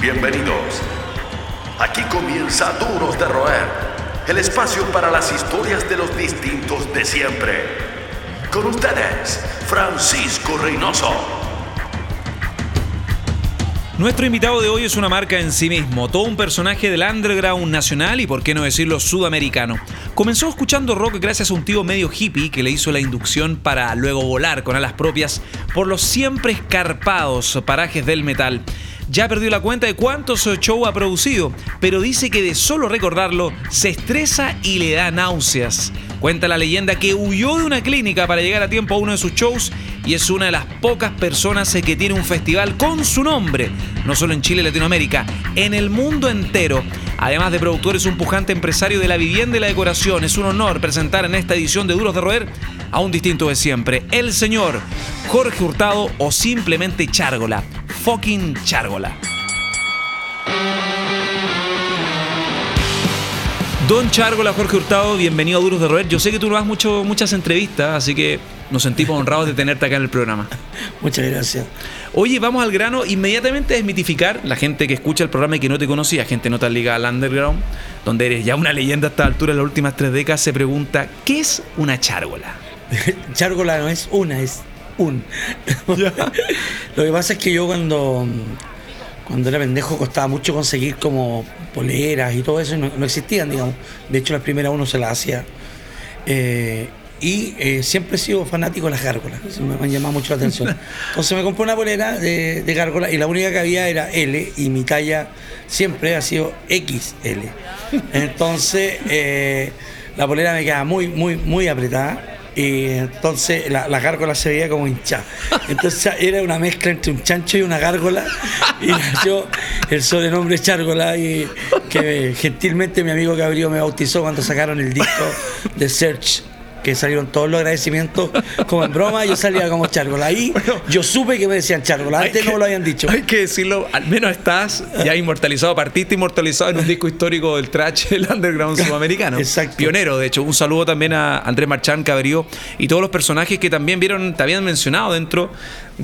Bienvenidos. Aquí comienza Duros de Roer, el espacio para las historias de los distintos de siempre. Con ustedes, Francisco Reynoso. Nuestro invitado de hoy es una marca en sí mismo, todo un personaje del underground nacional y por qué no decirlo sudamericano. Comenzó escuchando rock gracias a un tío medio hippie que le hizo la inducción para luego volar con alas propias por los siempre escarpados parajes del metal. Ya perdió la cuenta de cuántos shows ha producido, pero dice que de solo recordarlo se estresa y le da náuseas. Cuenta la leyenda que huyó de una clínica para llegar a tiempo a uno de sus shows y es una de las pocas personas que tiene un festival con su nombre, no solo en Chile y Latinoamérica, en el mundo entero. Además de productor, es un pujante empresario de la vivienda y la decoración. Es un honor presentar en esta edición de Duros de Roer a un distinto de siempre, el señor Jorge Hurtado o simplemente Chárgola fucking Chárgola. Don Chárgola, Jorge Hurtado, bienvenido a Duros de Roer. Yo sé que tú no das mucho, muchas entrevistas, así que nos sentimos honrados de tenerte acá en el programa. Muchas gracias. Oye, vamos al grano. Inmediatamente desmitificar la gente que escucha el programa y que no te conocía, gente no tan ligada al underground, donde eres ya una leyenda a esta altura en las últimas tres décadas, se pregunta, ¿qué es una chárgola? chárgola no es una, es un. Lo que pasa es que yo cuando, cuando era pendejo costaba mucho conseguir como poleras y todo eso, no, no existían, digamos. De hecho, las primeras uno se las hacía. Eh, y eh, siempre he sido fanático de las gárgolas, me, han llamado mucho la atención. Entonces me compré una polera de, de gárgola y la única que había era L y mi talla siempre ha sido XL. Entonces eh, la polera me queda muy, muy, muy apretada y entonces la, gárgola se veía como hinchada. Entonces era una mezcla entre un chancho y una gárgola. Y nació el sobrenombre Chárgola. Y que gentilmente mi amigo Gabriel me bautizó cuando sacaron el disco de Search que salieron todos los agradecimientos como en broma, yo salía como Chárgola. Ahí yo supe que me decían Chárgola, antes no me lo habían dicho. Hay que decirlo, al menos estás ya inmortalizado, partiste inmortalizado en un disco histórico del trash del underground sudamericano. Exacto. Pionero, de hecho. Un saludo también a Andrés Marchán, Cabrío y todos los personajes que también vieron, te habían mencionado dentro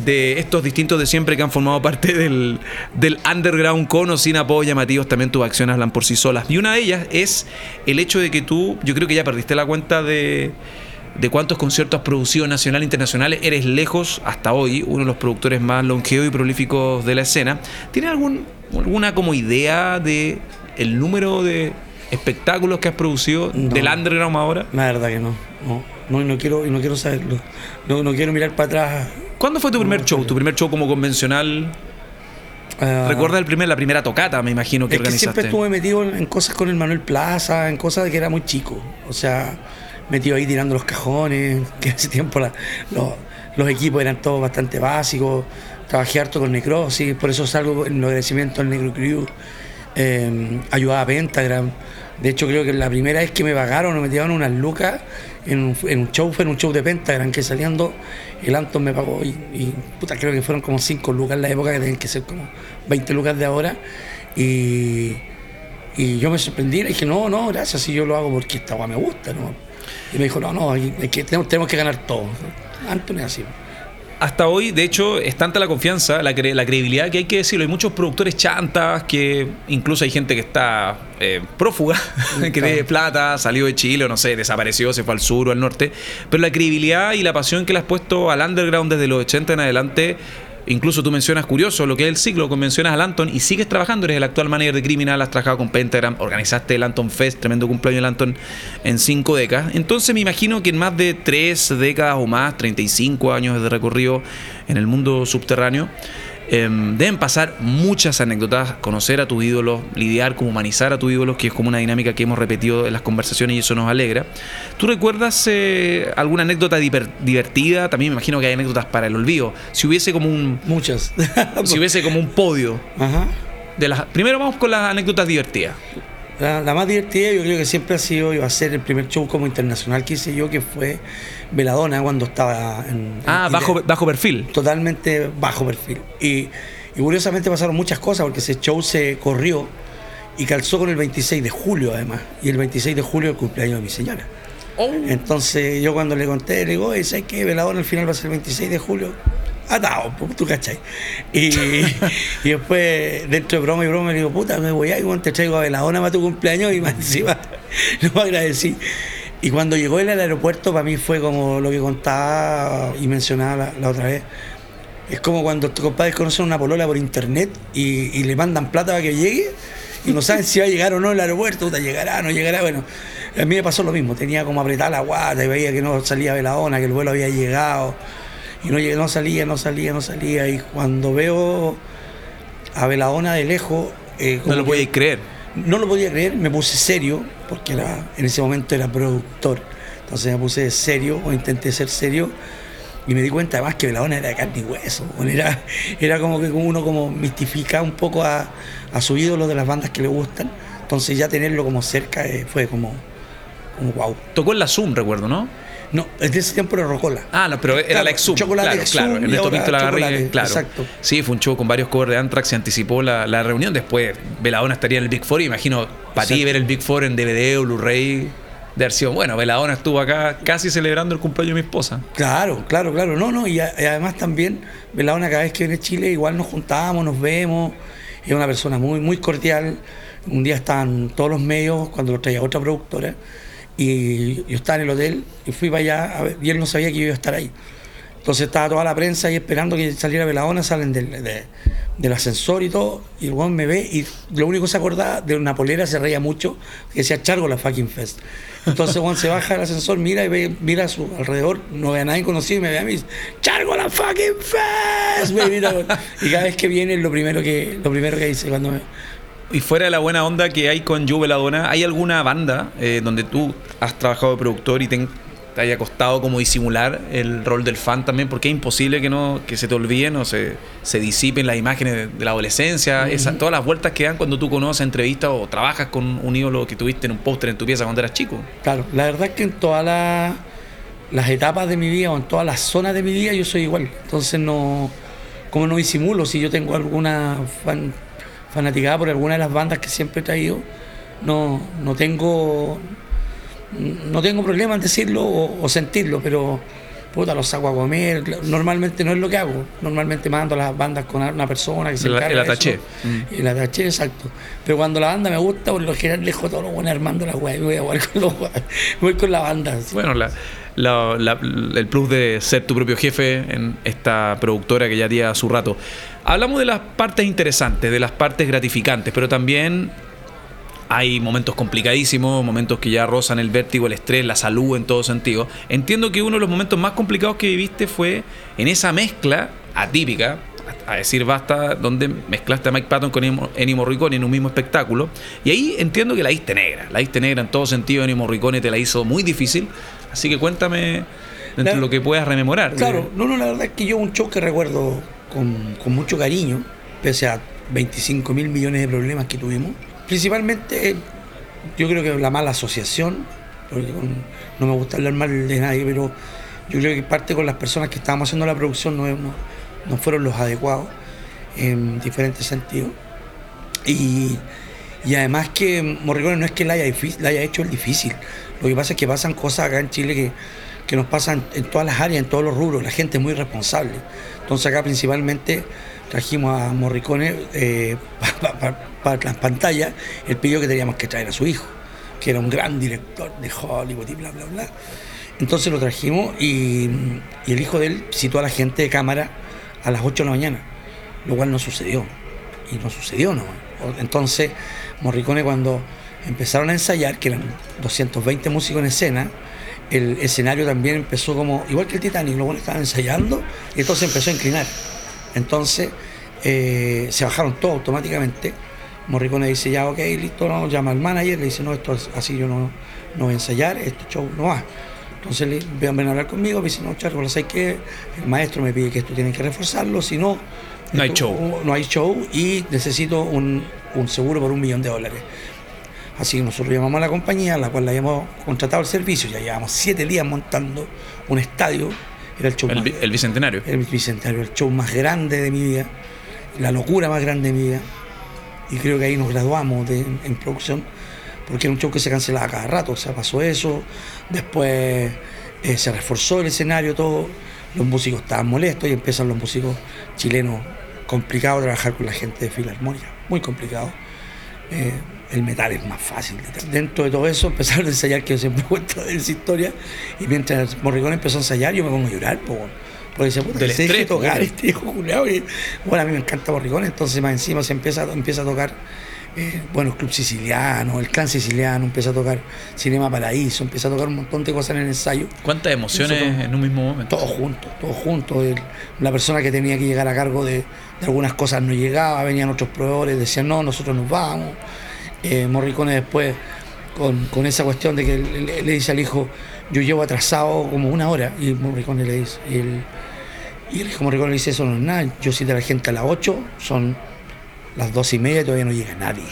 de estos distintos de siempre que han formado parte del, del underground con o sin apoyo llamativos, también tus acciones hablan por sí solas. Y una de ellas es el hecho de que tú, yo creo que ya perdiste la cuenta de, de cuántos conciertos has producido nacional e internacionales. Eres lejos, hasta hoy, uno de los productores más longevos y prolíficos de la escena. ¿Tienes algún, alguna como idea de el número de espectáculos que has producido del underground ahora? La verdad que no. No, no, quiero, no quiero saberlo. No, no quiero mirar para atrás ¿Cuándo fue tu primer show? ¿Tu primer show como convencional? Uh, ¿Recuerdas el primer, la primera tocata, me imagino, que es organizaste? Que siempre estuve metido en cosas con el Manuel Plaza, en cosas de que era muy chico. O sea, metido ahí tirando los cajones, que en ese tiempo los, los, equipos eran todos bastante básicos. Trabajé harto con Necrosis, por eso salgo en los agradecimientos al Negro Crew. Eh, ayudaba a Pentagram. De hecho, creo que la primera vez que me pagaron me tiraron unas lucas en un, show, fue en un show de Pentagram que saliendo el Anton me pagó y, puta, creo que fueron como 5 lucas en la época que tienen que ser como 20 lucas de ahora. Y, y yo me sorprendí y dije, no, no, gracias, si yo lo hago porque esta agua me gusta. ¿no? Y me dijo, no, no, tenemos que ganar todo. Anton es así hasta hoy, de hecho, es tanta la confianza, la, credibilidad que hay que decirlo. Hay muchos productores chantas, que incluso hay gente que está eh, prófuga, que tiene plata, salió de Chile o no sé, desapareció, se fue al sur o al norte. Pero la credibilidad y la pasión que le has puesto al underground desde los 80 en adelante Incluso tú mencionas curioso lo que es el ciclo, mencionas al Anton y sigues trabajando, eres el actual manager de Criminal, has trabajado con Pentagram, organizaste el Anton Fest, tremendo cumpleaños del Anton en cinco décadas. Entonces me imagino que en más de tres décadas o más, 35 años de recorrido en el mundo subterráneo, Em, deben pasar muchas anécdotas, conocer a tu ídolo, lidiar como humanizar a tu ídolo, que es como una dinámica que hemos repetido en las conversaciones y eso nos alegra. ¿Tú recuerdas eh, alguna anécdota divertida? También me imagino que hay anécdotas para el olvido. Si hubiese como un... Muchas. si hubiese como un podio. Ajá. De las, primero vamos con las anécdotas divertidas. La, más divertida yo creo que siempre ha sido, iba a ser el primer show como internacional que hice yo, que fue Veladona cuando estaba en... Ah, bajo, bajo perfil. Totalmente bajo perfil. Y, curiosamente pasaron muchas cosas porque ese show se corrió y calzó con el 26 de julio además. Y el 26 de julio el cumpleaños de mi señora. Oh. Entonces yo cuando le conté, le digo, ¿sabes qué? Veladona al final va a ser el 26 de julio. Atado, pues, tú cachai. Y, y después, dentro de broma y broma, le digo, puta, me voy a ir, te traigo a Veladona para tu cumpleaños y más encima lo agradecí. Y cuando llegó él al aeropuerto, para mí fue como lo que contaba y mencionaba la, otra vez. Es como cuando tus compadres conocen una polola por internet y, y le mandan plata para que llegue y no saben si va a llegar o no al aeropuerto, puta, llegará, no llegará. Bueno, a mí me pasó lo mismo, tenía como apretar la guata y veía que no salía Veladona, que el vuelo había llegado y no, no salía, no salía, no salía. Y cuando veo a Veladona de lejos... Eh, no lo podía creer. No lo podía creer, me puse serio, porque era, en ese momento era productor. Entonces me puse serio, o intenté ser serio, y me di cuenta además que Veladona era de carne y hueso. Era, era como que uno como mistifica un poco a, a su ídolo de las bandas que le gustan. Entonces ya tenerlo como cerca eh, fue como, como wow. Tocó en la Zoom, recuerdo, ¿no? No, en ese tiempo era Rocola. Ah, no, pero era la Exum. Chocolate claro, claro. En esto la Garriga, claro. Exacto. Sí, fue un show con varios covers de Anthrax, se anticipó la, la reunión. Después Veladona estaría en el Big Four. Imagino, para ti ver el Big Four en DVD o Blu-ray de versión. Bueno, Veladona estuvo acá casi celebrando el cumpleaños de mi esposa. Claro, claro, claro. No, no, y, además también Veladona cada vez que viene a Chile igual nos juntábamos, nos vemos. Es una persona muy, muy cordial. Un día estaban todos los medios cuando lo traía otra productora y yo estaba en el hotel y fui para allá y él no sabía que yo iba a estar ahí. Entonces estaba toda la prensa ahí esperando que saliera Veladona, salen del, ascensor y todo, y el weón me ve y lo único que se acordaba de una polera, se reía mucho, que decía Chargo la fucking fest. Entonces Juan se baja del ascensor, mira y ve, mira a su alrededor, no ve a nadie conocido y me ve a mí, Chargo la fucking fest. y cada vez que viene lo primero que, lo primero que dice cuando me, y fuera de la buena onda que hay con Juve Veladona, ¿hay alguna banda eh, donde tú has trabajado de productor y te, haya costado como disimular el rol del fan también? Porque es imposible que no que se te olviden o se, se disipen las imágenes de, la adolescencia, todas las vueltas que dan cuando tú conoces entrevistas o trabajas con un ídolo que tuviste en un póster en tu pieza cuando eras chico. Claro, la verdad es que en todas las etapas de mi vida o en todas las zonas de mi vida yo soy igual. Entonces no, como no disimulo, si yo tengo alguna fan fanaticada por alguna de las bandas que siempre he traído, no, no tengo no tengo problema en decirlo o, sentirlo, pero puta, los saco a comer. Normalmente no es lo que hago. Normalmente mando a las bandas con una persona que se encarga el ataché. Mm. El ataché, exacto. Pero cuando la banda me gusta, por lo general dejo todo lo bueno armando la weá y voy a jugar con los voy con la banda. Bueno, el plus de ser tu propio jefe en esta productora que ya tiene su rato. Hablamos de las partes interesantes, de las partes gratificantes, pero también hay momentos complicadísimos, momentos que ya rozan el vértigo, el estrés, la salud en todo sentido. Entiendo que uno de los momentos más complicados que viviste fue en esa mezcla atípica, a decir basta, donde mezclaste a Mike Patton con Ennio Morricone en un mismo espectáculo. Y ahí entiendo que la diste negra, la diste negra en todo sentido, Ennio Morricone te la hizo muy difícil. Así que cuéntame dentro de lo que puedas rememorar. Claro, no, no, la verdad es que yo un show que recuerdo con, mucho cariño, pese a 25 mil millones de problemas que tuvimos. Principalmente, yo creo que la mala asociación, porque no me gusta hablar mal de nadie, pero yo creo que parte con las personas que estábamos haciendo la producción no, fueron los adecuados en diferentes sentidos. Y, además que Morricone no es que la haya, la haya hecho el difícil, lo que pasa es que pasan cosas acá en Chile que, que nos pasan en todas las áreas, en todos los rubros, la gente es muy responsable. Entonces acá principalmente trajimos a Morricone eh, para las pantallas, él pidió que teníamos que traer a su hijo, que era un gran director de Hollywood y bla, bla, bla. Entonces lo trajimos y, el hijo de él citó a la gente de cámara a las 8 de la mañana, lo cual no sucedió. Y no sucedió, ¿no? Entonces Morricone cuando empezaron a ensayar, que eran 220 músicos en escena, el escenario también empezó como, igual que el Titanic, los buenos estaban ensayando y entonces empezó a inclinar. Entonces eh, se bajaron todos automáticamente. Morricone dice, ya, ok, listo, no, llama al manager, le dice, no, esto es así, yo no, no voy a ensayar, este show no va. Entonces le ven a hablar conmigo, me dice, no, Charles, ¿sabes qué? El maestro me pide que esto tienen que reforzarlo, si no... No hay show. No hay show y necesito un, un seguro por un millón de dólares. Así que nosotros llamamos a la compañía, a la cual la habíamos contratado el servicio, ya llevamos siete días montando un estadio, era el show el, el Bicentenario. El Bicentenario, el show más grande de mi vida, la locura más grande de mi vida. Y creo que ahí nos graduamos en producción, porque era un show que se cancelaba cada rato, o sea, pasó eso, después eh, se reforzó el escenario, todo, los músicos estaban molestos y empiezan los músicos chilenos complicados a trabajar con la gente de Filarmónica, muy complicado. Eh, el metal es más fácil. Dentro de todo eso empezaron a ensayar, que yo siempre cuento de esa historia, y mientras Morricone empezó a ensayar, yo me pongo a llorar, po, porque dice, puta, se tocar este hijo y, bueno, a mí me encanta Morricone, entonces más encima se empieza, empieza a tocar, eh, bueno, el Club Siciliano, el Clan Siciliano, empieza a tocar Cinema Paraíso, empieza a tocar un montón de cosas en el ensayo. ¿Cuántas emociones Nosotros- en un mismo momento? Todos juntos, todos juntos. El- la persona que tenía que llegar a cargo de, de algunas cosas no llegaba, venían otros proveedores, decían no, nosotros nos vamos. Eh, Morricone después, con, con esa cuestión de que le, le- le dice al hijo, yo llevo atrasado como una hora, y Morricone le dice, y el, y el hijo Morricone le dice, eso no es nada, yo cité a la gente a las 8, son las dos y media todavía no llega nadie.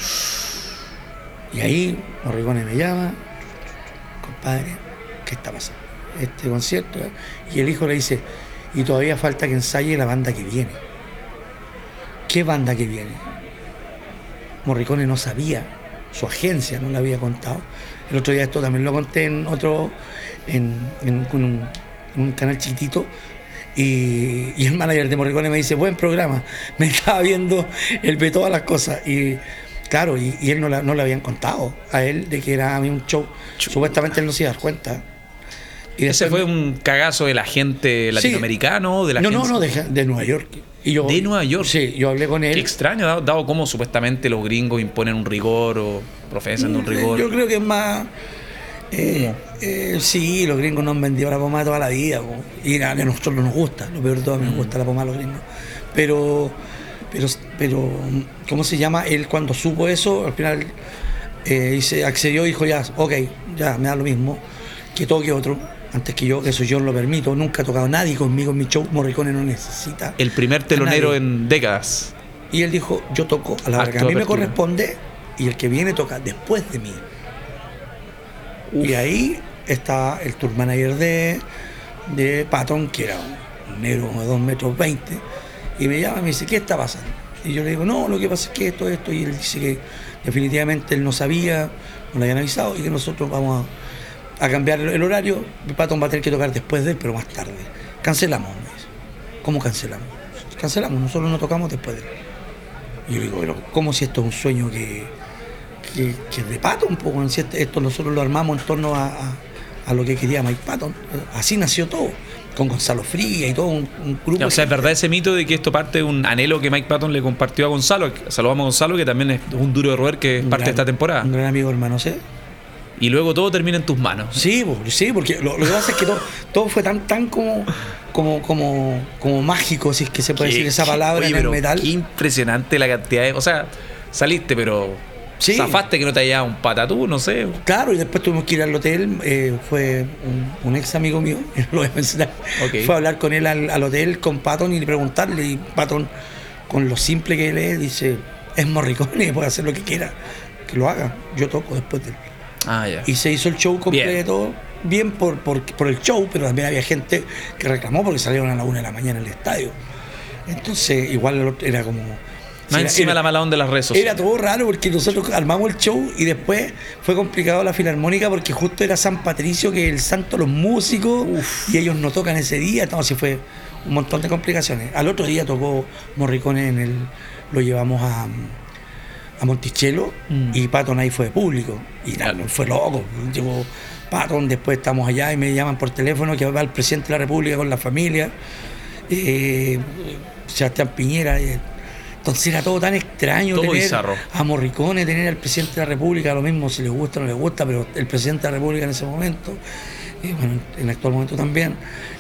Y ahí Morricone me llama, compadre, ¿qué está pasando? Este concierto. ¿eh? Y el hijo le dice, y todavía falta que ensaye la banda que viene. ¿Qué banda que viene? Morricone no sabía, su agencia no le había contado. El otro día esto también lo conté en otro, en, en un, en un canal chiquitito. Y, y el manager de Morricone me dice, buen programa, me estaba viendo, él ve todas las cosas. Y claro, y, y él no, la- no le habían contado a él de que era a mí un show. Supuestamente él no se iba a dar cuenta. Y Ese fue un cagazo del agente latinoamericano, de la no, no, agencia? no, de, de Nueva York. Y yo, ¿De Nueva York? Sí, yo hablé con Qué él. extraño, dado, dado cómo supuestamente los gringos imponen un rigor o profesan un rigor. Yo creo que es más. Eh, eh, sí, los gringos nos han vendido la pomada toda la vida. po. Y a nosotros no nos gusta. Lo peor de todo, a mí Mm. nos gusta la pomada a los gringos. Pero, pero, pero, ¿cómo se llama? Él cuando supo eso, al final eh, y se accedió y dijo, ya, ok, ya, me da lo mismo. Que toque otro. Antes que yo, que eso yo no lo permito. Nunca ha tocado nadie conmigo en mi show. Morricone no necesita. El primer telonero en décadas. Y él dijo, yo toco a la hora que a Acto mí me corresponde y el que viene toca después de mí. Y ahí está el tour manager de, de Patton, que era un negro de 2 metros 20, y me llama y me dice, ¿qué está pasando? Y yo le digo, no, lo que pasa es que esto, esto, y él dice que definitivamente él no sabía, no le habían avisado, y que nosotros vamos a, cambiar el horario, Patton va a tener que tocar después de él, pero más tarde. Cancelamos, me dice. ¿Cómo cancelamos? Cancelamos, nosotros no tocamos después de él. Y yo digo, pero ¿cómo si esto es un sueño que, que, que de Patton? Si este- esto nosotros lo armamos en torno a, a- a lo que quería Mike Patton. Así nació todo, con Gonzalo Fría y todo un, un grupo. O sea, es verdad ese mito de que esto parte de un anhelo que Mike Patton le compartió a Gonzalo. Saludamos a Gonzalo, que también es un duro de roer que es parte de esta temporada. Un gran amigo hermano, ¿sí? Y luego todo termina en tus manos. Sí, sí, porque lo, lo que pasa es que todo, todo fue tan, tan como, como, como, como mágico, si es que se puede Qué- decir esa palabra oye, en el metal. Qué impresionante la cantidad de. O sea, saliste, pero. Sí. Zafaste que no te haya un patatú, no sé. Claro, y después tuvimos que ir al hotel. eh, fue un, un ex amigo mío, lo voy a mencionar. Fue a hablar con él al, al hotel, con Patton, y preguntarle. Y Patton, con lo simple que él es, dice: Es Morricone, puede hacer lo que quiera, que lo haga. Yo toco después de él. Ah, ya. Y se hizo el show completo, bien, por, por, por el show, pero también había gente que reclamó porque salieron a la una de la mañana en el estadio. Entonces, igual era como. Más encima era- la mala onda de las redes sociales. era todo raro porque nosotros armamos el show y después fue complicado la filarmónica porque justo era San Patricio, que es el santo de los músicos, y ellos no tocan ese día, entonces fue un montón de complicaciones. Al otro día tocó Morricone en el. lo llevamos a, a Monticello Mm. y Patton ahí fue de público. Y fue loco. Llegó Patton, después estamos allá y me llaman por teléfono que va el presidente de la República con la familia, eh, Sebastián Piñera. eh, entonces era todo tan extraño Todo tener bizarro. a Morricone, tener al presidente de la República, lo mismo si le gusta o no le gusta, pero el presidente de la República en ese momento, y bueno, en el actual momento también,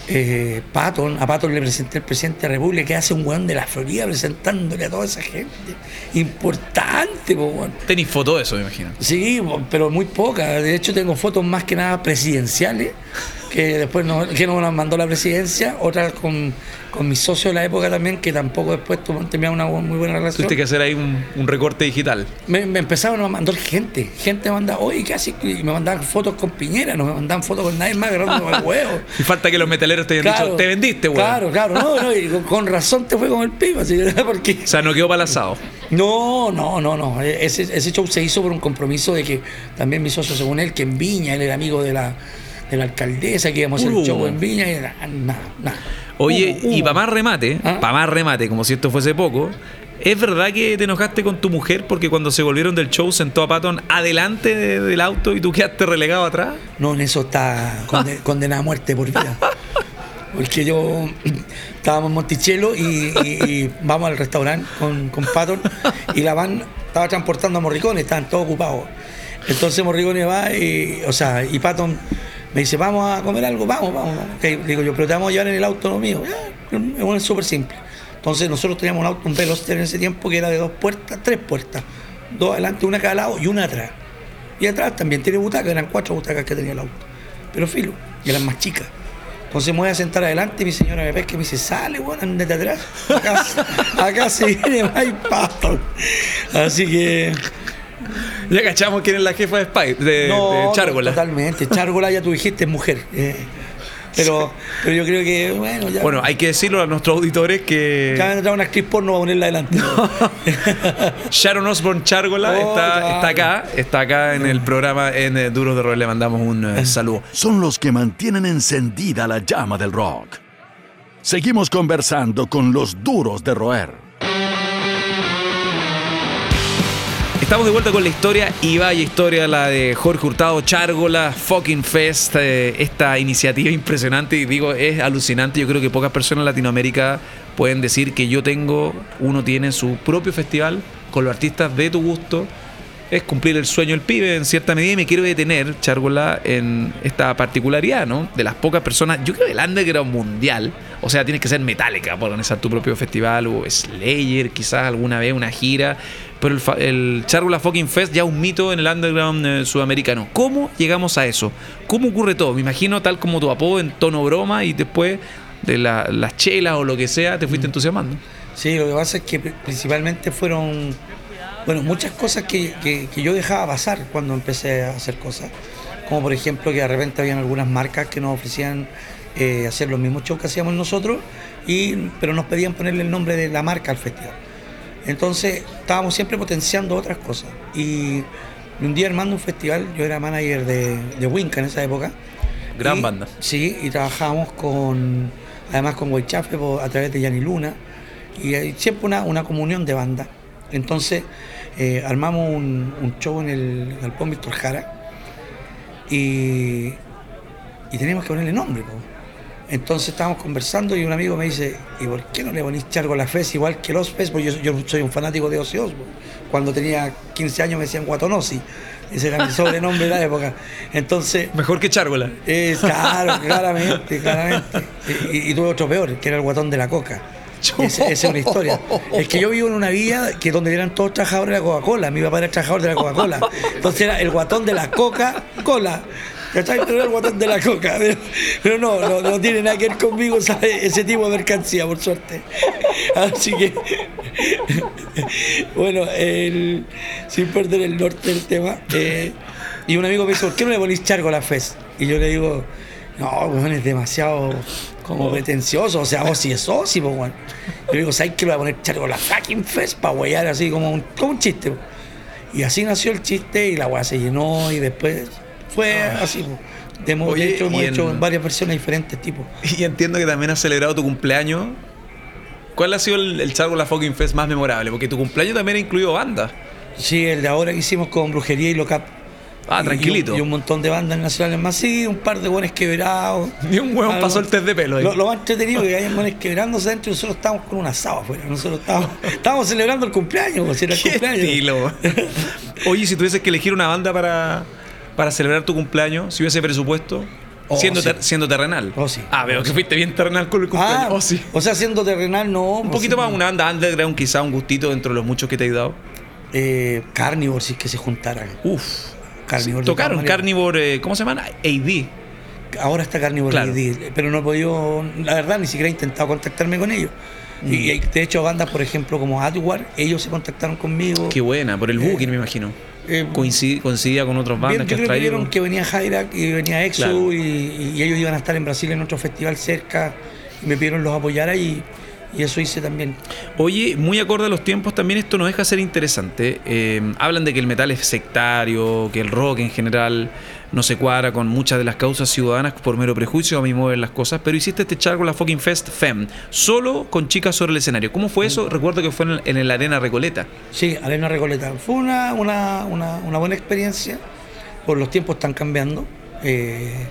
eh, Patton, a Patton le presenté el presidente de la República, que hace un weón de la Florida presentándole a toda esa gente. Importante, po, weón. Tenis foto de eso, me imagino. Sí, pero muy poca. De hecho, tengo fotos más que nada presidenciales, que después no, que no me las mandó la presidencia. Otras con, con mis socios de la época también, que tampoco después tuvimos una muy buena relación. Tuviste que hacer ahí un, un recorte digital. Me, me empezaron a mandar gente. Gente me mandaba, oye, ¿qué haces? Y me mandaban fotos con Piñera, no me mandaban fotos con nadie más, agarrándome el huevo. Y falta que los metaleros te hayan dicho, te vendiste, weón. Claro, claro, no, no, y con, con razón te fue con el pico, así, porque O sea, no quedó asado. no, no, no, no. Ese, ese show se hizo por un compromiso de que también mi socio, según él, que en Viña, él era amigo de la, de la alcaldesa, que íbamos a hacer Uh. el show en Viña, y nada, nada. Oye, Humo, y para más remate, ¿Ah? para más remate, como si esto fuese poco, ¿es verdad que te enojaste con tu mujer porque cuando se volvieron del show sentó a Patton adelante de- del auto y tú quedaste relegado atrás? No, en eso está conde- condenada a muerte por vida. Porque yo estábamos en Monticello y, y- y vamos al restaurante con, con Patton y la van estaba transportando a Morricone, estaban todos ocupados. Entonces Morricone va y, o sea, y Patton me dice, vamos a comer algo, vamos, vamos, digo yo, pero te vamos a llevar en el auto lo mío. Es súper simple. Entonces nosotros teníamos un auto, un Veloster en ese tiempo que era de dos puertas, tres puertas. Dos adelante, una a cada lado y una atrás. Y atrás también tiene butacas, eran cuatro butacas que tenía el auto. Pero filo, y eran más chicas. Entonces me voy a sentar adelante y mi señora me pesca y me dice, sale, bueno, andate atrás. Acá, acá se viene Mike Patton. Así que. Ya cachamos quién es la jefa de Spy, de, de no, Chárgola. Totalmente. Chárgola ya tú dijiste es mujer. eh, pero, pero yo creo que, bueno, ya. Bueno, hay que decirlo a nuestros auditores que ya van a una actriz porno a ponerla adelante. Sharon Osbourne Chárgola Oh, está, está acá, está acá en el programa en eh, Duros de Roer. Le mandamos un eh, saludo. Son los que mantienen encendida la llama del rock. Seguimos conversando con los duros de roer. Estamos de vuelta con la historia y vaya historia la de Jorge Hurtado Chárgola Fucking Fest, eh, esta iniciativa impresionante y digo, es alucinante. Yo creo que pocas personas en Latinoamérica pueden decir que yo tengo, uno tiene su propio festival con los artistas de tu gusto. Es cumplir el sueño del pibe en cierta medida y me quiero detener, Chárgola, en esta particularidad, ¿no? De las pocas personas, yo creo que el underground mundial, o sea, tienes que ser metálica para organizar tu propio festival o Slayer, quizás alguna vez una gira, pero el, el Chárgola Fucking Fest ya es un mito en el underground eh, sudamericano. ¿Cómo llegamos a eso? ¿Cómo ocurre todo? Me imagino tal como tu apodo en tono broma y después de la- las chelas o lo que sea te fuiste entusiasmando. Sí, lo que pasa es que pri- principalmente fueron, bueno, muchas cosas que, que- que yo dejaba pasar cuando empecé a hacer cosas. Como por ejemplo que de repente habían algunas marcas que nos ofrecían eh, hacer los mismos shows que hacíamos nosotros, y, pero nos pedían ponerle el nombre de la marca al festival. Entonces estábamos siempre potenciando otras cosas. Y un día armando un festival, yo era manager de, de Winca en esa época. Gran Y- banda. Sí, y trabajábamos con, además con Guaychafe a través de Yanni Luna, y hay siempre una, una comunión de banda. Entonces eh, armamos un, un show en el Galpón Víctor Jara y, y teníamos que ponerle nombre. po. Entonces estábamos conversando y un amigo me dice, ¿y por qué no le ponís Chargo a la Fes igual que los Fes? Porque yo, yo soy un fanático de Ozzy Osbourne. Cuando tenía 15 años me decían Guatonosi. Ese era mi sobrenombre de la época. Entonces, Mejor que Chárgola. es claro, claramente, claramente. Y, y tuve otro peor, que era el guatón de la coca. Esa es una historia. Es que yo vivo en una villa que donde eran todos trabajadores de la Coca-Cola. Mi papá era trabajador de la Coca-Cola. Entonces era el guatón de la Coca-Cola. ¿Cachai? Pero era el guatón de la coca. Pero, pero no, no, no tiene nada que ver conmigo ¿sabe? ese tipo de mercancía, por suerte. Así que, bueno, el- sin perder el norte del tema. eh, y un amigo me dice, ¿por qué no le ponís chargo a la FES? Y yo le digo, no, weón, es demasiado como pretencioso. O sea, vos sí es Ozzy, pues, weón. Yo le digo, ¿sabes qué le voy a poner chargo a la fucking FES para huellar así como un, como un chiste? po". Y así nació el chiste y la weá se llenó y después fue así. po. De, hemos- de hecho, hemos hecho en- varias versiones diferentes tipos. Y entiendo que también has celebrado tu cumpleaños. ¿Cuál ha sido el, el Chárgola Fucking Fest más memorable? Porque tu cumpleaños también ha incluido bandas. Sí, el de ahora que hicimos con Brujería y Locap. Ah, Y- tranquilito. Y, un, y un montón de bandas nacionales más. Sí, un par de buenos quebrados. Ni un huevón pasó el test de pelo ahí. Lo, lo más entretenido es que hay buenos quebrándose adentro y nosotros estábamos con un asado afuera. Nosotros estábamos, estábamos celebrando el cumpleaños, pues, era el ¿Qué cumpleaños. Oye, si tuvieses que elegir una banda para, para celebrar tu cumpleaños, si hubiese presupuesto, Oh, siendo, sí. ter- siendo terrenal. Oh, sí. Ah, veo que fuiste bien terrenal con el cumpleaños. Ah, Oh, sí. o sea, siendo terrenal, no. Un poquito más, una banda underground, quizá un gustito dentro de los muchos que te he dado. Eh, Carnivore, si es que se juntaran. Uf. Carnivore. Tocaron. Carnivore, eh, ¿cómo se llaman? AD. Ahora está Carnivore Claro. AD, pero no he podido, la verdad, ni siquiera he intentado contactarme con ellos. Mm. Y, de hecho, bandas, por ejemplo, como Adwar, ellos se contactaron conmigo. Qué buena, por el booking, me imagino. Eh, Coincid- coincidía con otras bandas Bien, que has traído. vieron que venía Hyrak y venía Exo Claro. y, y ellos iban a estar en Brasil en otro festival cerca y me pidieron los apoyara y, y eso hice también. Oye, muy acorde a los tiempos, también esto no deja de ser interesante. Eh, hablan de que el metal es sectario, que el rock en general no se cuadra con muchas de las causas ciudadanas por mero prejuicio, a mí mueven las cosas, pero hiciste este charco con la Fucking Fest FEM, solo con chicas sobre el escenario. ¿Cómo fue eso? Recuerdo que fue en, el, Arena Recoleta. Sí, Arena Recoleta. Fue una, una, una, buena experiencia, por los tiempos están cambiando. Eh,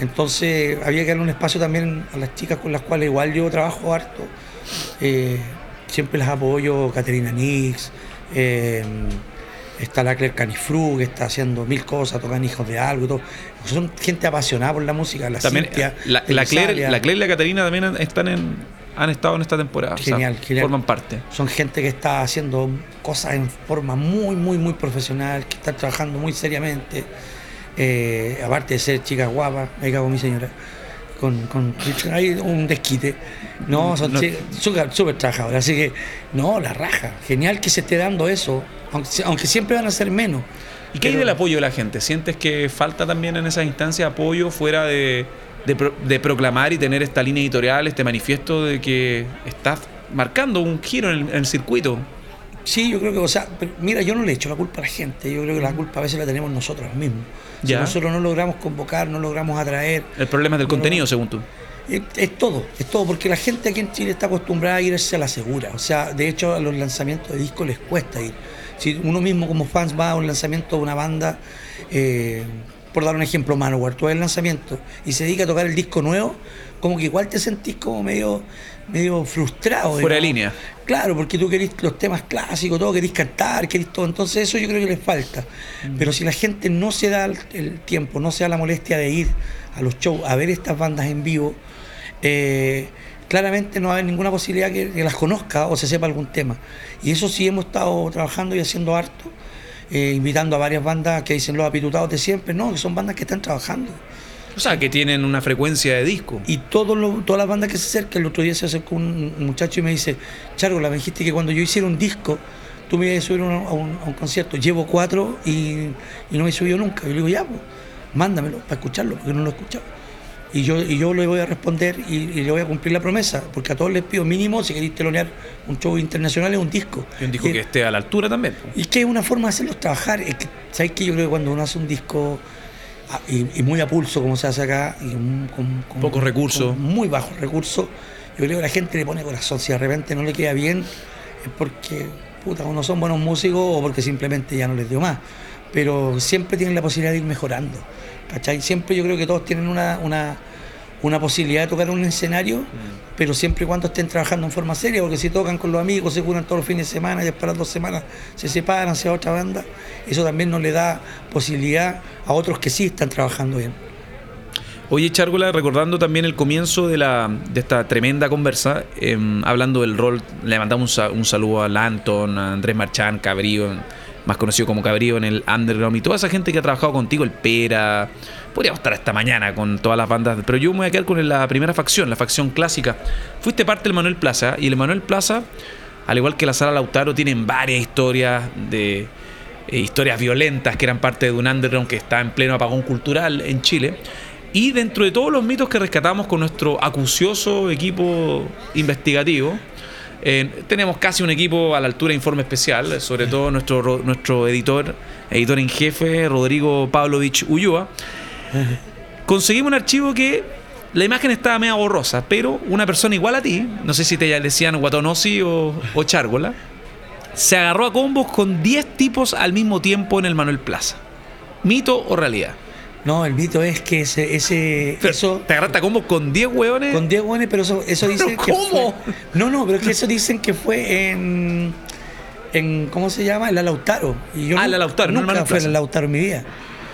entonces había que darle un espacio también a las chicas con las cuales igual yo trabajo harto. Eh, siempre las apoyo, Caterina Nix, eh, está la Claire Canifru, que está haciendo mil cosas, tocan hijos de algo, todo. son gente apasionada por la música, la también, la, Claire, la y la Caterina también están en, han estado en esta temporada. Genial, genial. Forman parte. Son gente que está haciendo cosas en forma muy, muy, muy profesional, que está trabajando muy seriamente. Eh, aparte de ser chicas guapas, ahí cago mi señora, con, con hay un desquite. No, son súper trabajadoras. Así que, no, la raja. Genial que se esté dando eso, aunque, siempre van a ser menos. ¿Y qué hay del apoyo de la gente? ¿Sientes que falta también en esa instancia apoyo fuera de, de, proclamar y tener esta línea editorial, este manifiesto de que estás marcando un giro en el circuito? Sí, yo creo que, o sea, mira, yo no le echo la culpa a la gente, yo creo que la culpa a veces la tenemos nosotros mismos. Si nosotros no logramos convocar, no logramos atraer. El problema es del contenido, según tú. Es, todo, es todo, porque la gente aquí en Chile está acostumbrada a irse a la segura. O sea, de hecho, a los lanzamientos de discos les cuesta ir. Si uno mismo como fans va a un lanzamiento de una banda, eh, por dar un ejemplo, Manowar, tú el lanzamiento y se dedica a tocar el disco nuevo, como que igual te sentís como medio medio frustrado. Fuera de línea. Claro, porque tú querés los temas clásicos, todo, querés cantar, querés todo. Entonces eso yo creo que les falta. Mm. Pero si la gente no se da el, tiempo, no se da la molestia de ir a los shows, a ver estas bandas en vivo, eh, claramente no va a haber ninguna posibilidad que, las conozca o se sepa algún tema. Y eso sí hemos estado trabajando y haciendo harto, eh, invitando a varias bandas que dicen los apitutados de siempre, no, que son bandas que están trabajando. O sea, que tienen una frecuencia de disco. Y todo todas las bandas que se acercan, el otro día se acercó un, muchacho y me dice, Chargola, me dijiste que cuando yo hiciera un disco, tú me ibas a subir a un, concierto. Llevo cuatro y, no me he subido nunca. Y le digo, ya, pues, mándamelo para escucharlo, porque no lo he escuchado. Y yo, y yo le voy a responder y, le voy a cumplir la promesa, porque a todos les pido mínimo, si queréis telonear un show internacional, es un disco. Y un disco que esté a la altura también. Y que es una forma de hacerlos trabajar. Es que, ¿Sabes qué? Yo creo que cuando uno hace un disco Ah, y, muy a pulso como se hace acá, y con, pocos recursos. muy bajos recursos. Yo creo que la gente le pone corazón. Si de repente no le queda bien, es porque puta, o no son buenos músicos o porque simplemente ya no les dio más. Pero siempre tienen la posibilidad de ir mejorando. ¿Cachai? Siempre yo creo que todos tienen una, una una posibilidad de tocar un escenario, pero siempre y cuando estén trabajando en forma seria, porque si tocan con los amigos, se curan todos los fines de semana y después de dos semanas se separan hacia otra banda, eso también no le da posibilidad a otros que sí están trabajando bien. Oye, Chárgola, recordando también el comienzo de, la, de esta tremenda conversa, em, hablando del rol, le mandamos un, saludo a Lanton, a Andrés Marchán, Cabrío, más conocido como Cabrío en el Underground, y toda esa gente que ha trabajado contigo, el Pera, Podríamos estar esta mañana con todas las bandas, pero yo me voy a quedar con la primera facción, la facción clásica. Fuiste parte del Manuel Plaza y el Manuel Plaza, al igual que la Sala Lautaro, tienen varias historias de eh, historias violentas que eran parte de un underground que está en pleno apagón cultural en Chile. Y dentro de todos los mitos que rescatamos con nuestro acucioso equipo investigativo, eh, tenemos casi un equipo a la altura de informe especial, sobre todo nuestro, nuestro editor, editor en jefe, Rodrigo Pavlovich Ulloa Conseguimos un archivo que la imagen estaba media borrosa, pero una persona igual a ti, no sé si te decían Guatonosi o, o Chárgola, se agarró a combos con 10 tipos al mismo tiempo en el Manuel Plaza. ¿Mito o realidad? No, el mito es que ese. ese eso, ¿Te agarraste a combos con 10 hueones? Con 10 hueones, pero eso, eso dicen que. ¿Cómo? no, no, pero es que eso dicen que fue en. en ¿Cómo se llama? En la Lautaro. Y yo ah, la Lautaro, nunca no fue en la Lautaro en mi vida.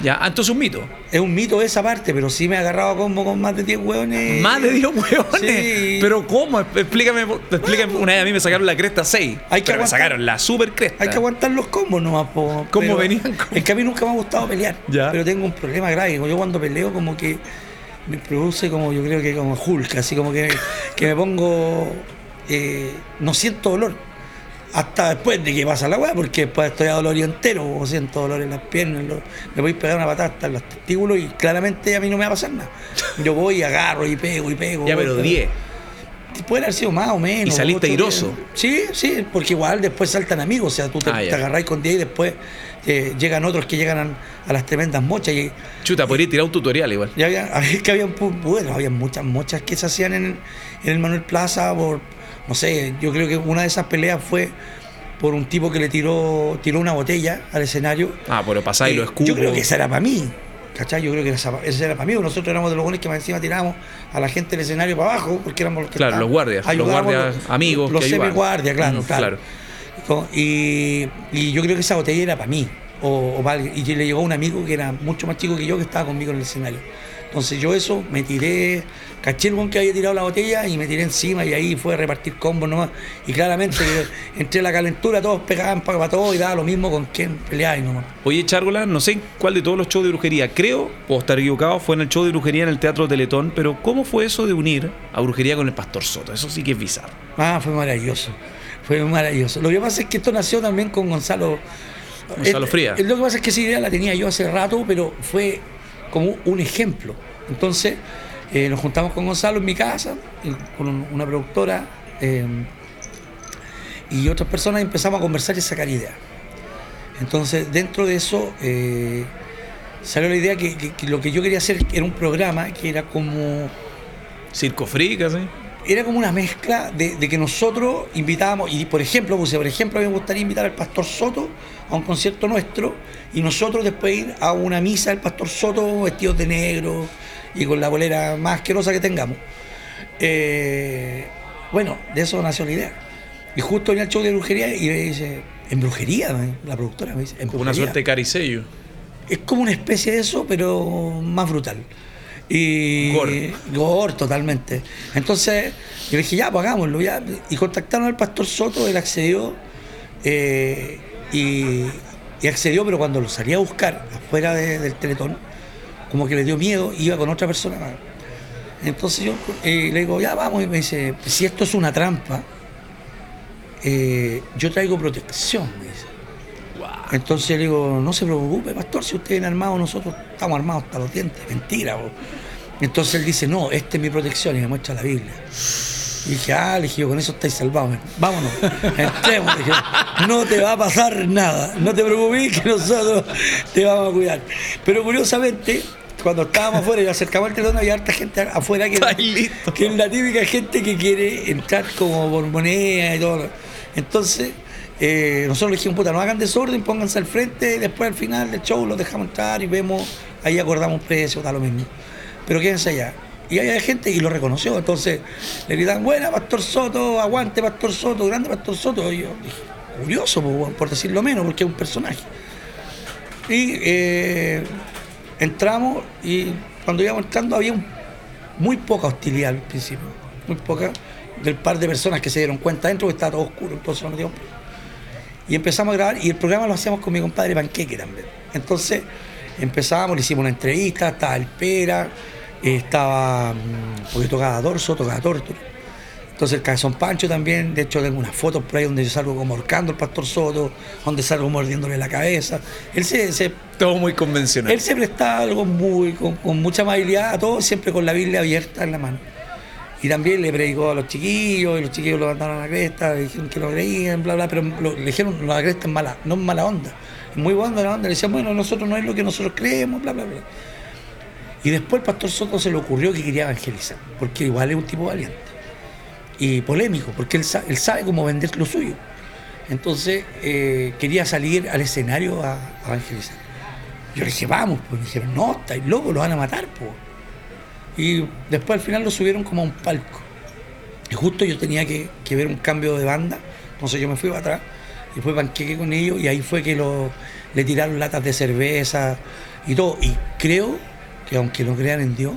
Ya, ah, entonces es un mito. Es un mito esa parte, pero sí me he agarrado como con más de 10 hueones. ¿Más de 10 hueones? Sí. ¿Pero cómo? Explícame, explícame. Una vez a mí me sacaron la cresta 6. Hay que me sacaron la super cresta. Hay que aguantar los combos nomás. Po, ¿Cómo venían? Es que a mí nunca me ha gustado pelear. Ya. Pero tengo un problema grave. Yo cuando peleo como que me produce como, yo creo que como Hulk, así como que, que me pongo... Eh, no siento dolor hasta después de que pasa la weá, porque después estoy a dolor entero, o siento dolor en las piernas, me voy a pegar una patada hasta en los testículos y claramente a mí no me va a pasar nada. Yo voy, agarro y pego y pego. Ya, pero 10. puede haber sido más o menos. ¿Y saliste airoso? Sí, sí, porque igual después saltan amigos, o sea, tú te, Ah, te agarrás con 10 y después eh, llegan otros que llegan a, a las tremendas mochas y Chuta, podría tirar un tutorial igual. y había, había- que bueno, había muchas mochas que se hacían en, en el Manuel Plaza por, no sé, yo creo que una de esas peleas fue por un tipo que le tiró, tiró una botella al escenario. Ah, pero pasáis Eh, los escudos. Yo creo que esa era para mí. ¿Cachai? Yo creo que esa, esa era para mí. Nosotros éramos de los buenos que más encima tirábamos a la gente del escenario para abajo, porque éramos los que Claro, los guardias, los guardias amigos Los semi-guardias, claro, Mm, claro. Y, y yo creo que esa botella era para mí. O, o para y le llegó un amigo que era mucho más chico que yo que estaba conmigo en el escenario. Entonces yo eso me tiré, caché el weón que había tirado la botella y me tiré encima y ahí fue a repartir combos nomás. Y claramente entre la calentura todos pegaban para todo y daba lo mismo con quien peleaba y nomás. Oye, Chárgola, no sé cuál de todos los shows de brujería, creo, o estar equivocado, fue en el show de brujería en el Teatro Teletón, pero ¿cómo fue eso de unir a brujería con el Pastor Soto? Eso sí que es bizarro. Ah, fue maravilloso. Fue maravilloso. Lo que pasa es que esto nació también con Gonzalo. Gonzalo Eh, Frías. eh, Lo que pasa es que esa idea la tenía yo hace rato, pero fue como un ejemplo. Entonces, eh, nos juntamos con Gonzalo en mi casa, con un- una productora eh, y otras personas y empezamos a conversar y sacar ideas. Entonces, dentro de eso, eh, salió la idea que lo que yo quería hacer era un programa que era como Circo Frica, ¿sí? Era como una mezcla de, de que nosotros invitábamos, y por ejemplo, puse, por ejemplo, a mí me gustaría invitar al Pastor Soto a un concierto nuestro y nosotros después ir a una misa del Pastor Soto vestidos de negro y con la bolera más asquerosa que tengamos. Eh, bueno, de eso nació la idea. Y justo venía el show de brujería y me dice, en brujería, la productora me dice, en Una brujería". suerte de caricello. Es como una especie de eso, pero más brutal. Y Gore. Gore, totalmente. Entonces, yo le dije, ya, pues hagámoslo. Ya. Y contactaron al pastor Soto, él accedió. eh, y, y accedió, pero cuando lo salí a buscar afuera de- del teletón, como que le dio miedo, iba con otra persona más. Entonces yo eh, le digo, ya vamos, y me dice, si esto es una trampa, eh, yo traigo protección, me dice. Entonces le digo, no se preocupe, pastor, si usted viene armado, nosotros estamos armados hasta los dientes. Mentira, po. Entonces él dice, no, esta es mi protección y me muestra la Biblia. Y dije, ah, le dije, con eso estáis salvados. Vámonos, entremos. Dije, no te va a pasar nada, no te preocupes que nosotros te vamos a cuidar. Pero curiosamente, cuando estábamos afuera y acercamos al telón, había harta gente afuera que, listo. que es la típica gente que quiere entrar como por moneda y todo. Entonces, eh, nosotros le dijimos, puta, no hagan desorden, pónganse al frente, después al final del show los dejamos entrar y vemos, ahí acordamos precio, da lo mismo. Pero quédense allá. Y había gente y lo reconoció, entonces le gritan, buena, Pastor Soto, aguante, Pastor Soto, grande Pastor Soto. Y yo dije, curioso, po, weón, por decirlo menos, porque es un personaje. Y eh, entramos y cuando íbamos entrando había muy poca hostilidad al principio, muy poca, del par de personas que se dieron cuenta dentro que estaba todo oscuro, entonces nos metimos. Y empezamos a grabar y el programa lo hacíamos con mi compadre Panqueque también. Entonces empezábamos, le hicimos una entrevista, estaba el Pera, estaba, mm, porque tocaba Dorso, tocaba Torture. Entonces el Cabezón Pancho también, de hecho tengo unas fotos por ahí donde yo salgo como ahorcando al Pastor Soto, donde salgo mordiéndole la cabeza. Él se, se Todo muy convencional. él se prestaba algo muy, con, con mucha amabilidad a todos, siempre con la Biblia abierta en la mano. Y también le predicó a los chiquillos, y los chiquillos lo mandaron a la cresta, le dijeron que lo creían, bla, bla, pero lo- le dijeron, la cresta es mala, no es mala onda. Muy buena la onda. Le decían, bueno, nosotros no es lo que nosotros creemos, bla, bla, bla. Y después el pastor Soto se le ocurrió que quería evangelizar, porque igual es un tipo valiente. Y polémico, porque él, sa- él sabe cómo vender lo suyo. Entonces eh, quería salir al escenario a, evangelizar. Yo le dije, vamos, pues me dijeron, no, estáis locos, lo van a matar, pues. Y después al final lo subieron como a un palco. Y justo yo tenía que, que ver un cambio de banda, entonces yo me fui para atrás y fue panqueque con ellos y ahí fue que lo, le tiraron latas de cerveza y todo. Y creo que aunque no crean en Dios,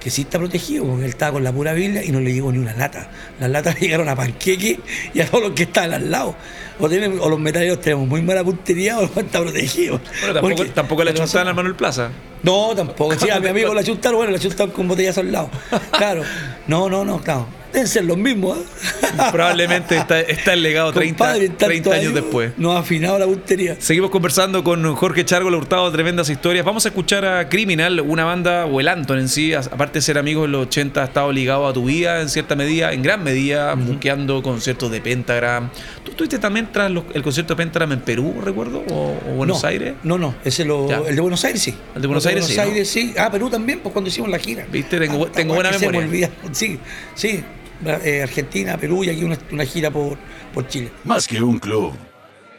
que sí está protegido, porque él estaba con la pura Biblia y no le llegó ni una lata. Las latas le llegaron a panqueque y a todos los que estaban al lado. O, tienen- o los metaleros tenemos muy mala puntería o no está protegido. Bueno, tampoco, Porque- tampoco le pero chuntaban al Manuel Plaza. no, tampoco. Sí, a mi amigo la chuntaron, bueno, la chuntaron con botellazos al lado. Claro. No, no, no, claro. Deben ser los mismos. ¿eh? Probablemente está, está el legado 30, Compadre, 30 años después. No ha afinado la puntería. Seguimos conversando con Jorge Chargo, Hurtado, tremendas historias. Vamos a escuchar a Criminal, una banda, o el Anton en sí, aparte de ser amigos en los 80, ha estado ligado a tu vida en cierta medida, en gran medida, buqueando conciertos de Pentagram. ¿Tú estuviste también tras los- el concierto de Pentagram en Perú, recuerdo? ¿O, o Buenos No, Aires? No, no, ese lo, Ya. el de Buenos Aires sí. El de Buenos Aires sí, ¿no? Aires sí. Ah, Perú también, pues cuando hicimos la gira. Viste, tengo- Ah, tengo guay, buena me memoria. olvida. Sí, sí. Eh, Argentina, Perú y aquí una, una gira por, por Chile. Más que un club,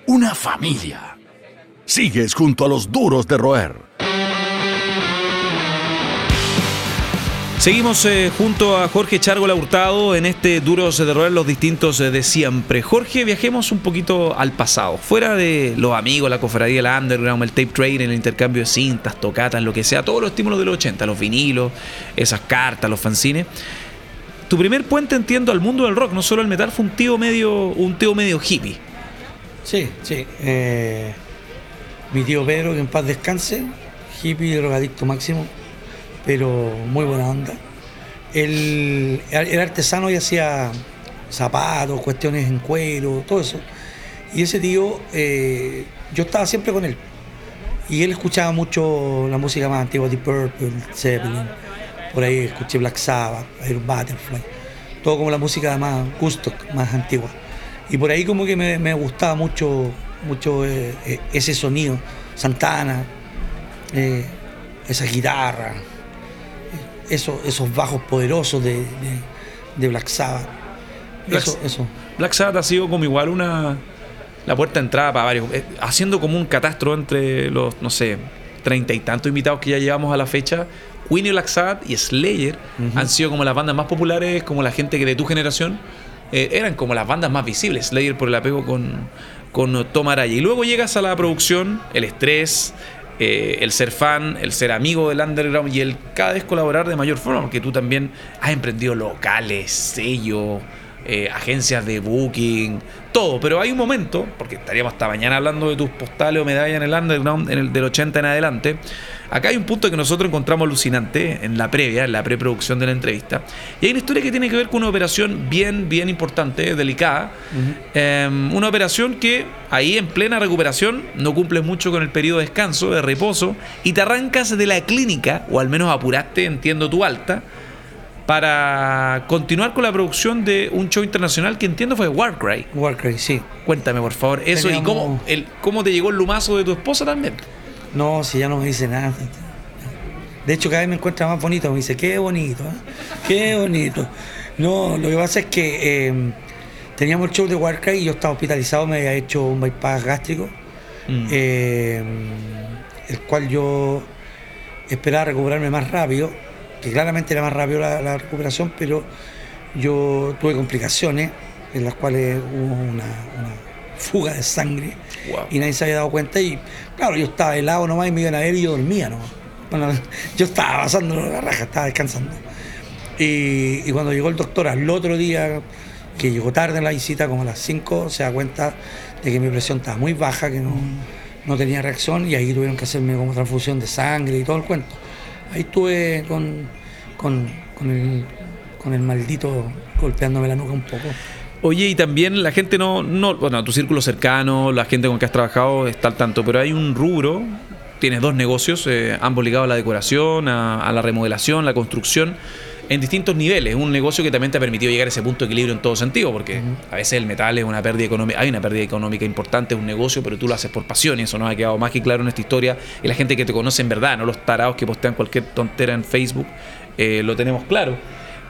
una familia. Sigues junto a los duros de roer. Seguimos eh, junto a Jorge Chargola Hurtado en este Duros de Roer, los distintos eh, de siempre. Jorge, viajemos un poquito al pasado. Fuera de los amigos, la cofradía, la underground, el tape trading, el intercambio de cintas, tocatas, lo que sea, todos los estímulos de los 80, los vinilos, esas cartas, los fanzines. Tu primer puente, entiendo, al mundo del rock, no solo el metal, fue un tío medio, un tío medio hippie. Sí, sí. Eh, mi tío Pedro, que en paz descanse, hippie, drogadicto máximo, pero muy buena onda. Él era artesano y hacía zapatos, cuestiones en cuero, todo eso. Y ese tío, eh, yo estaba siempre con él. Y él escuchaba mucho la música más antigua, Deep Purple, Zeppelin. Por ahí escuché Black Sabbath, Air Butterfly. Todo como la música más gusto, más antigua. Y por ahí como que me, me gustaba mucho, mucho eh, eh, ese sonido. Santana, eh, esa guitarra, eh, eso- esos bajos poderosos de, de- de Black Sabbath. Black- Eso, eso. Black Sabbath ha sido como igual una la puerta de entrada para varios, eh, haciendo como un catastro entre los, no sé, treinta y tantos invitados que ya llevamos a la fecha. Queen y Sabbath y Slayer han sido como las bandas más populares, como la gente que de tu generación eh, eran como las bandas más visibles. Slayer por el apego con, con Tom Araya. Y luego llegas a la producción, el estrés, eh, el ser fan, el ser amigo del underground y el cada vez colaborar de mayor forma, porque tú también has emprendido locales, sellos, eh, agencias de booking, todo. Pero hay un momento, porque estaríamos hasta mañana hablando de tus postales o medallas en el underground en el del 80 en adelante. Acá hay un punto que nosotros encontramos alucinante en la previa, en la preproducción de la entrevista. Y hay una historia que tiene que ver con una operación bien, bien importante, delicada. Eh, una operación que ahí en plena recuperación no cumples mucho con el periodo de descanso, de reposo, y te arrancas de la clínica, o al menos apuraste, entiendo tu alta, para continuar con la producción de un show internacional que entiendo fue Warcry. Warcry, sí. Cuéntame, por favor, eso y cómo, el, cómo te llegó el lumazo de tu esposa también. No, si ya no me dice nada. De hecho, cada vez me encuentra más bonito. Me dice, qué bonito, ¿eh? qué bonito. No, lo que pasa es que eh, teníamos el show de Warcry y yo estaba hospitalizado, me había hecho un bypass gástrico, Mm. eh, el cual yo esperaba recuperarme más rápido, que claramente era más rápido la, la recuperación, pero yo tuve complicaciones en las cuales hubo una, una fuga de sangre Wow. y nadie se había dado cuenta y claro, yo estaba helado nomás y me iban a ver y yo dormía nomás. Bueno, yo estaba pasando la raja, estaba descansando. Y, y cuando llegó el doctor al otro día, que llegó tarde en la visita, como a las 5, se da cuenta de que mi presión estaba muy baja, que no, no tenía reacción y ahí tuvieron que hacerme como transfusión de sangre y todo el cuento. Ahí estuve con, con, con el, con el maldito golpeándome la nuca un poco. Oye, y también la gente no, no, bueno, tu círculo cercano, la gente con que has trabajado está al tanto, pero hay un rubro, tienes dos negocios, eh, ambos ligados a la decoración, a, a la remodelación, la construcción, en distintos niveles. Un negocio que también te ha permitido llegar a ese punto de equilibrio en todo sentido, porque a veces el metal es una pérdida económica, hay una pérdida económica importante, es un negocio, pero tú lo haces por pasión y eso nos ha quedado más que claro en esta historia. Y la gente que te conoce en verdad, no los tarados que postean cualquier tontera en Facebook, eh, lo tenemos claro.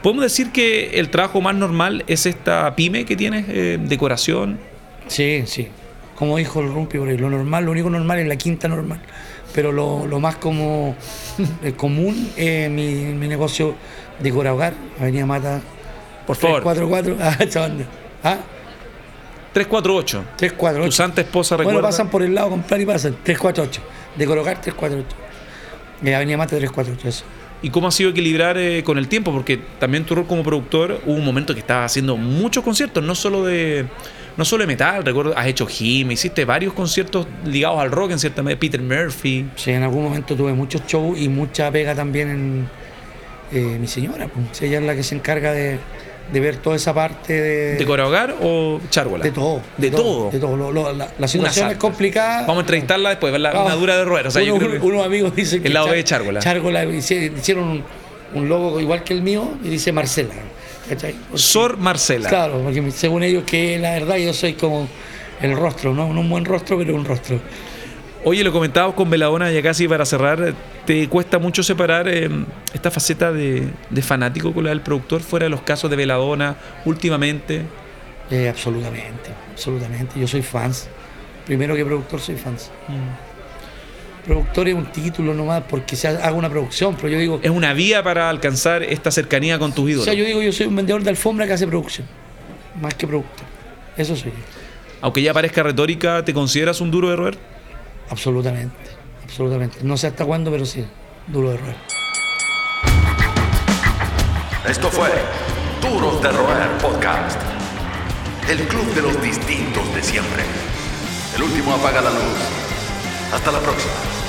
¿Podemos decir que el trabajo más normal es esta pyme que tienes, eh, decoración? Sí, sí. Como dijo el Rumpi lo normal, lo único normal es la quinta normal. Pero lo, lo más como eh, común es mi, mi negocio de Cora Hogar, Avenida Mata Por favor, 344. Ah, esa banda. Ah, 348. 348. Tu santa esposa Bueno, recuerda. pasan por el lado comprar y pasan. 348. De Cora Hogar 348. Eh, Avenida Mata 348, eso. ¿Y cómo ha sido equilibrar eh, con el tiempo? Porque también tu rol como productor hubo un momento que estabas haciendo muchos conciertos, no solo de no solo de metal, recuerdo, has hecho Him, hiciste varios conciertos ligados al rock en cierta medida, Peter Murphy. Sí, en algún momento tuve muchos shows y mucha pega también en eh, mi señora. Pues. Ella es la que se encarga de, de ver toda esa parte de. ¿De Hogar o Chárgola? De todo. De, todo. De todo. Lo- lo- la, la situación es complicada. Vamos a entrevistarla después, ver la Ah, armadura de roer. O sea, yo uno- creo que- unos amigos dicen que. El lado B Char- de hicieron un, un logo igual que el mío y dice Marcela. ¿cachai? Sor Marcela. Claro, porque según ellos que la verdad yo soy como el rostro, ¿no? No un buen rostro, pero un rostro. Oye, lo comentábamos con Veladona ya casi para cerrar. ¿Te cuesta mucho separar eh, esta faceta de, de fanático con la del productor fuera de los casos de Veladona últimamente? Eh, absolutamente, absolutamente. Yo soy fans. Primero que productor soy fans. Productor es un título nomás porque se haga una producción, pero yo digo, Es una vía para alcanzar esta cercanía con tus o ídolos. sea, yo digo, yo soy un vendedor de alfombra que hace producción, más que productor. Eso soy yo. Aunque ya parezca retórica, ¿te consideras un duro de roer? Absolutamente, absolutamente. No sé hasta cuándo, pero sí, duro de roer. Esto fue Duros de Roer Podcast. El club de los distintos de siempre. El último apaga la luz. Hasta la próxima.